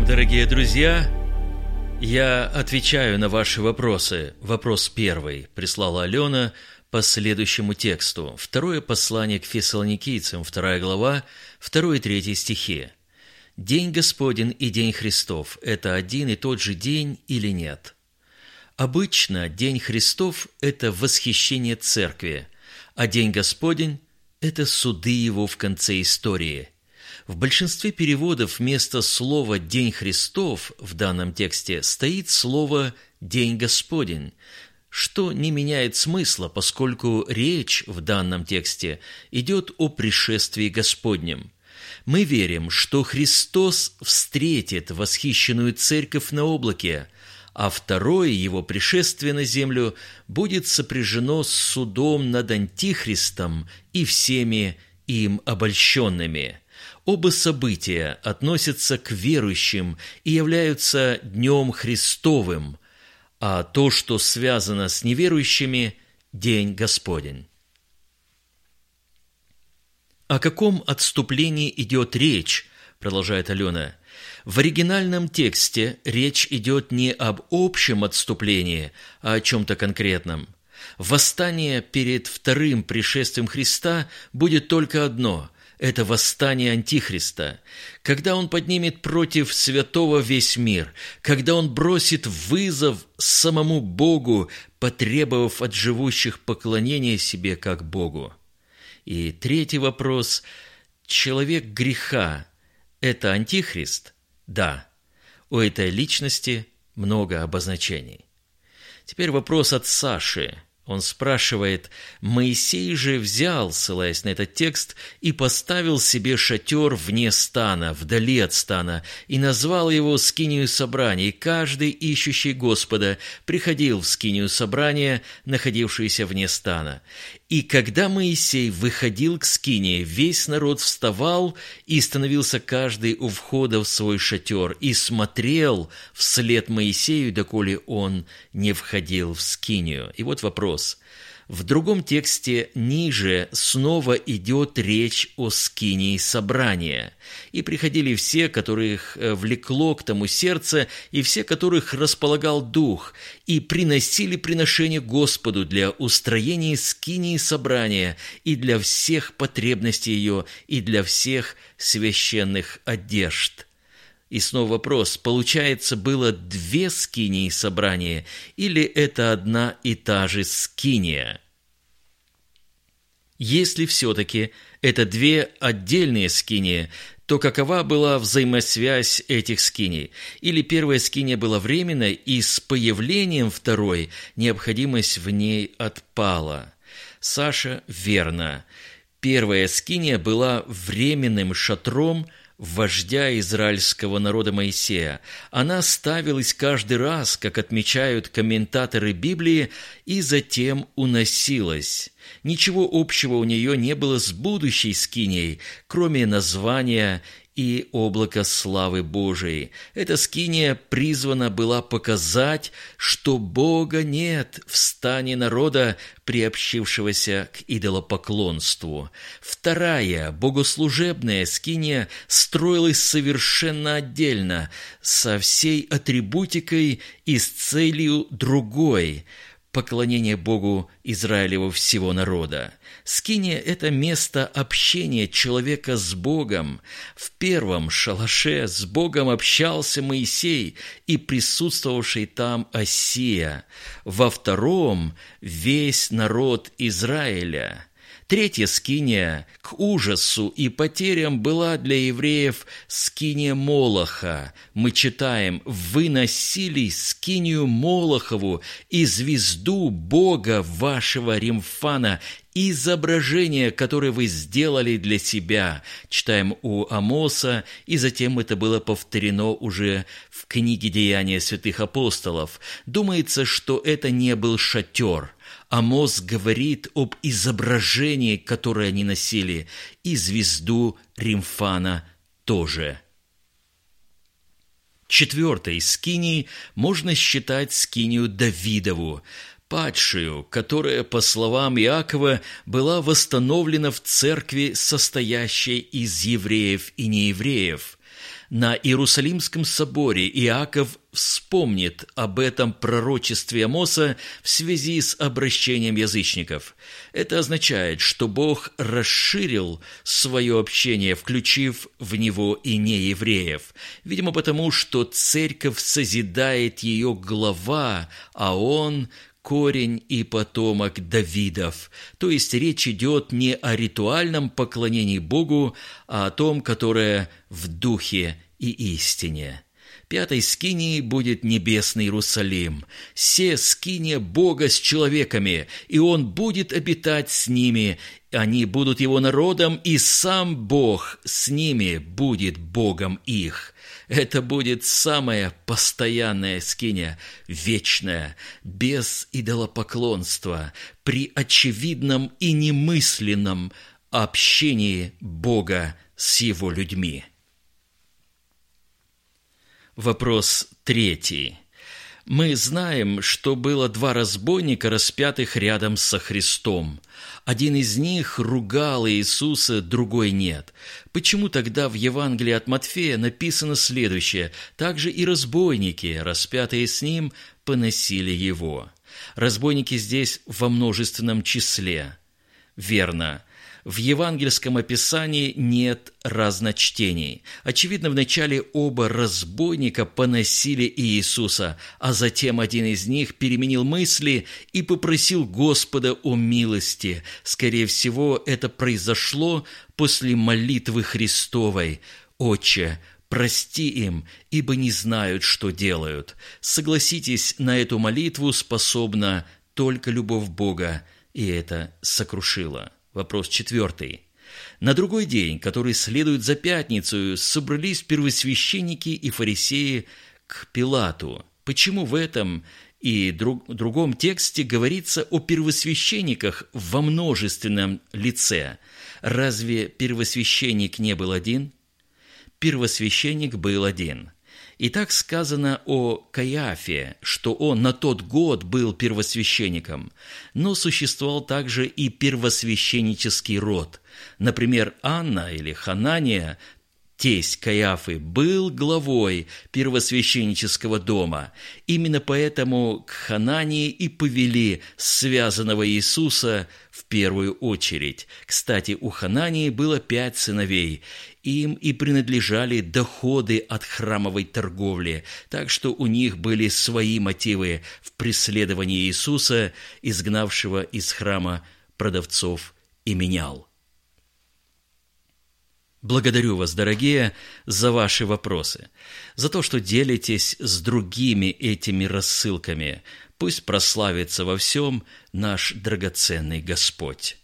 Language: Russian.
вам, дорогие друзья! Я отвечаю на ваши вопросы. Вопрос первый прислала Алена по следующему тексту. Второе послание к фессалоникийцам, вторая глава, второй и третий стихи. День Господень и День Христов – это один и тот же день или нет? Обычно День Христов – это восхищение Церкви, а День Господень – это суды Его в конце истории – в большинстве переводов вместо слова «День Христов» в данном тексте стоит слово «День Господень», что не меняет смысла, поскольку речь в данном тексте идет о пришествии Господнем. Мы верим, что Христос встретит восхищенную церковь на облаке, а второе его пришествие на землю будет сопряжено с судом над Антихристом и всеми им обольщенными – Оба события относятся к верующим и являются Днем Христовым, а то, что связано с неверующими – День Господень. О каком отступлении идет речь, продолжает Алена. В оригинальном тексте речь идет не об общем отступлении, а о чем-то конкретном. Восстание перед вторым пришествием Христа будет только одно – это восстание Антихриста, когда он поднимет против святого весь мир, когда он бросит вызов самому Богу, потребовав от живущих поклонения себе как Богу. И третий вопрос. Человек греха – это Антихрист? Да. У этой личности много обозначений. Теперь вопрос от Саши – он спрашивает, «Моисей же взял, ссылаясь на этот текст, и поставил себе шатер вне стана, вдали от стана, и назвал его скинию собрания, и каждый, ищущий Господа, приходил в скинию собрания, находившуюся вне стана. И когда Моисей выходил к скине, весь народ вставал и становился каждый у входа в свой шатер и смотрел вслед Моисею, доколе он не входил в скинию. И вот вопрос. В другом тексте ниже снова идет речь о скинии собрания. «И приходили все, которых э, влекло к тому сердце, и все, которых располагал дух, и приносили приношение Господу для устроения скинии собрания и для всех потребностей ее, и для всех священных одежд». И снова вопрос, получается, было две скинии собрания, или это одна и та же скиния? Если все-таки это две отдельные скинии, то какова была взаимосвязь этих скиней? Или первая скиния была временной, и с появлением второй необходимость в ней отпала? Саша, верно. Первая скиния была временным шатром – вождя израильского народа Моисея. Она ставилась каждый раз, как отмечают комментаторы Библии, и затем уносилась. Ничего общего у нее не было с будущей скиней, кроме названия и облако славы Божией. Эта скиния призвана была показать, что Бога нет в стане народа, приобщившегося к идолопоклонству. Вторая, богослужебная скиния строилась совершенно отдельно, со всей атрибутикой и с целью другой – поклонение Богу Израилева всего народа. Скиния – это место общения человека с Богом. В первом шалаше с Богом общался Моисей и присутствовавший там Осия. Во втором – весь народ Израиля – Третья скиния к ужасу и потерям была для евреев скиния Молоха. Мы читаем «Вы носили скинию Молохову и звезду Бога вашего Римфана, изображение, которое вы сделали для себя». Читаем у Амоса, и затем это было повторено уже в книге «Деяния святых апостолов». Думается, что это не был шатер – Амос говорит об изображении, которое они носили, и звезду Римфана тоже. Четвертой скиней можно считать скинию Давидову, падшую, которая, по словам Иакова, была восстановлена в церкви, состоящей из евреев и неевреев – На Иерусалимском соборе Иаков вспомнит об этом пророчестве Амоса в связи с обращением язычников. Это означает, что Бог расширил свое общение, включив в него и неевреев. Видимо, потому что церковь созидает ее глава, а он корень и потомок Давидов. То есть речь идет не о ритуальном поклонении Богу, а о том, которое в духе и истине. Пятой скинией будет небесный Иерусалим. Се скиния Бога с человеками, и Он будет обитать с ними. Они будут Его народом, и сам Бог с ними будет Богом их. Это будет самая постоянная скиния, вечная, без идолопоклонства, при очевидном и немысленном общении Бога с Его людьми. Вопрос третий. Мы знаем, что было два разбойника, распятых рядом со Христом. Один из них ругал Иисуса, другой нет. Почему тогда в Евангелии от Матфея написано следующее «Также и разбойники, распятые с ним, поносили его». Разбойники здесь во множественном числе. Верно, в евангельском описании нет разночтений. Очевидно, вначале оба разбойника поносили Иисуса, а затем один из них переменил мысли и попросил Господа о милости. Скорее всего, это произошло после молитвы Христовой. «Отче, прости им, ибо не знают, что делают». Согласитесь, на эту молитву способна только любовь Бога, и это сокрушило. Вопрос четвертый. На другой день, который следует за пятницу, собрались первосвященники и фарисеи к Пилату. Почему в этом и друг, другом тексте говорится о первосвященниках во множественном лице? Разве первосвященник не был один? Первосвященник был один – и так сказано о Каиафе, что он на тот год был первосвященником, но существовал также и первосвященнический род. Например, Анна или Ханания тесть Каиафы, был главой первосвященнического дома. Именно поэтому к Ханании и повели связанного Иисуса в первую очередь. Кстати, у Ханании было пять сыновей. Им и принадлежали доходы от храмовой торговли, так что у них были свои мотивы в преследовании Иисуса, изгнавшего из храма продавцов и менял. Благодарю вас, дорогие, за ваши вопросы, за то, что делитесь с другими этими рассылками. Пусть прославится во всем наш драгоценный Господь.